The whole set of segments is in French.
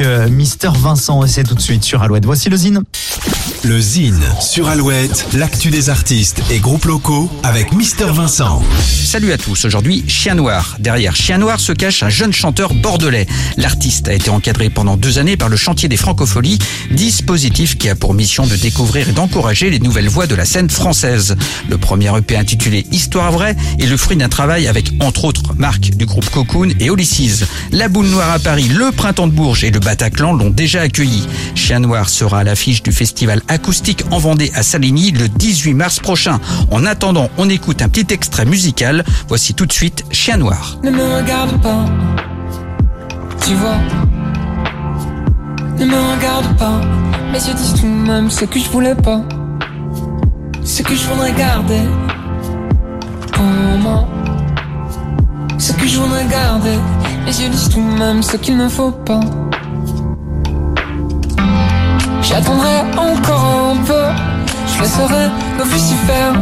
euh, Mister Vincent et c'est tout de suite sur Alouette. Voici le Zine. Le Zine sur Alouette, l'actu des artistes et groupes locaux avec Mister Vincent. Salut à tous, aujourd'hui Chien Noir. Derrière Chien Noir se cache un jeune chanteur bordelais. L'artiste a été encadré pendant deux années par le chantier des francopholies, dispositif qui a pour mission de découvrir et d'encourager les nouvelles voix de la scène française. Le premier EP intitulé Histoire vraie est le fruit d'un travail avec entre autres Marc du groupe Cocoon et Olysses. La Boule Noire à Paris, le Printemps de Bourges et le Bataclan l'ont déjà accueilli. Chien Noir sera à l'affiche du festival acoustique en Vendée à Saligny le 18 mars prochain. En attendant, on écoute un petit extrait musical. Voici tout de suite Chien Noir. Ne me regarde pas, tu vois. Ne me regarde pas, mes yeux disent tout de même ce que je voulais pas. Ce que je voudrais garder pour moi. Ce que je voudrais garder, mes yeux disent tout de même ce qu'il ne faut pas. J'attendrai encore un peu, je laisserai s'y faire.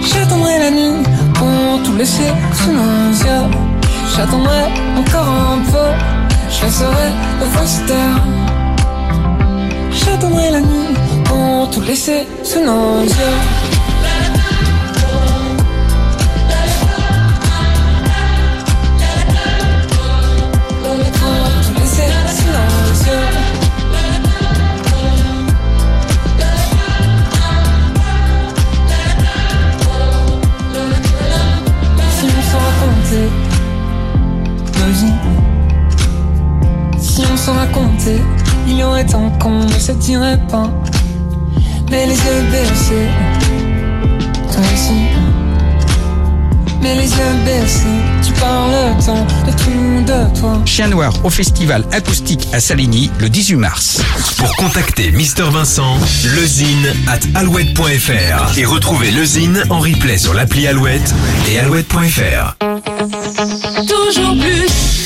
J'attendrai la nuit pour tout laisser sous nos yeux. J'attendrai encore un peu, je laisserai se taire. J'attendrai la nuit pour tout laisser sous nos yeux. S'en racontait, il y aurait tant qu'on ne se dirait pas. Mais les yeux baissés, toi aussi. Mais les yeux baissés, tu parles tant de tout de toi. Chien Noir au festival acoustique à Saligny le 18 mars. Pour contacter Mister Vincent, lezine at alouette.fr et retrouver le Zine en replay sur l'appli Alouette et alouette.fr. Toujours plus.